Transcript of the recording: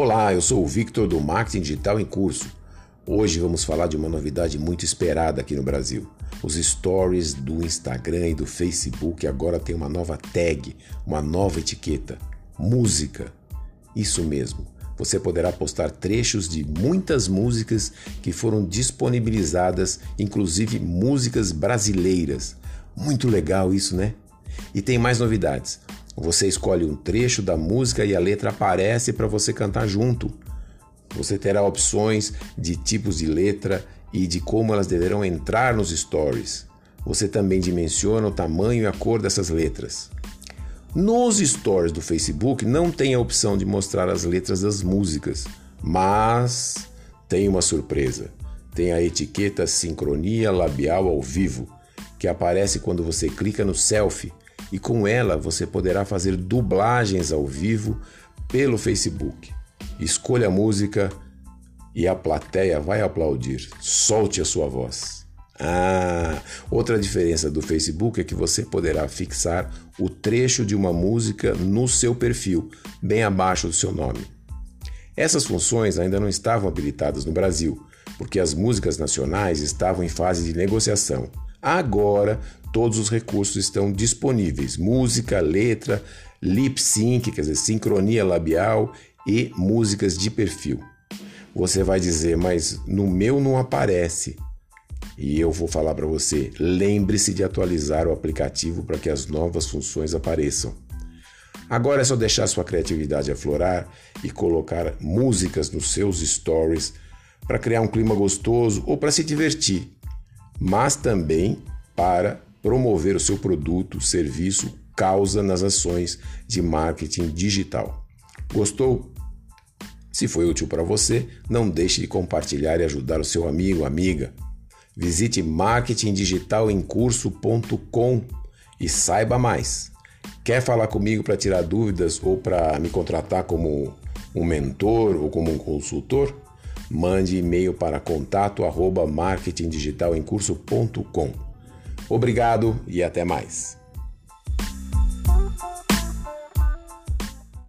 Olá, eu sou o Victor do Marketing Digital em Curso. Hoje vamos falar de uma novidade muito esperada aqui no Brasil. Os stories do Instagram e do Facebook agora têm uma nova tag, uma nova etiqueta: música. Isso mesmo. Você poderá postar trechos de muitas músicas que foram disponibilizadas, inclusive músicas brasileiras. Muito legal isso, né? E tem mais novidades. Você escolhe um trecho da música e a letra aparece para você cantar junto. Você terá opções de tipos de letra e de como elas deverão entrar nos stories. Você também dimensiona o tamanho e a cor dessas letras. Nos stories do Facebook não tem a opção de mostrar as letras das músicas, mas tem uma surpresa. Tem a etiqueta sincronia labial ao vivo, que aparece quando você clica no selfie e com ela você poderá fazer dublagens ao vivo pelo Facebook. Escolha a música e a plateia vai aplaudir. Solte a sua voz. Ah, outra diferença do Facebook é que você poderá fixar o trecho de uma música no seu perfil, bem abaixo do seu nome. Essas funções ainda não estavam habilitadas no Brasil, porque as músicas nacionais estavam em fase de negociação. Agora, todos os recursos estão disponíveis: música, letra, lip sync, quer dizer, sincronia labial e músicas de perfil. Você vai dizer, mas no meu não aparece. E eu vou falar para você: lembre-se de atualizar o aplicativo para que as novas funções apareçam. Agora é só deixar sua criatividade aflorar e colocar músicas nos seus stories para criar um clima gostoso ou para se divertir mas também para promover o seu produto, serviço, causa nas ações de marketing digital. Gostou? Se foi útil para você, não deixe de compartilhar e ajudar o seu amigo, amiga. Visite marketingdigitalemcurso.com e saiba mais. Quer falar comigo para tirar dúvidas ou para me contratar como um mentor ou como um consultor? mande e-mail para contato arroba marketingdigitalemcurso.com. Obrigado e até mais.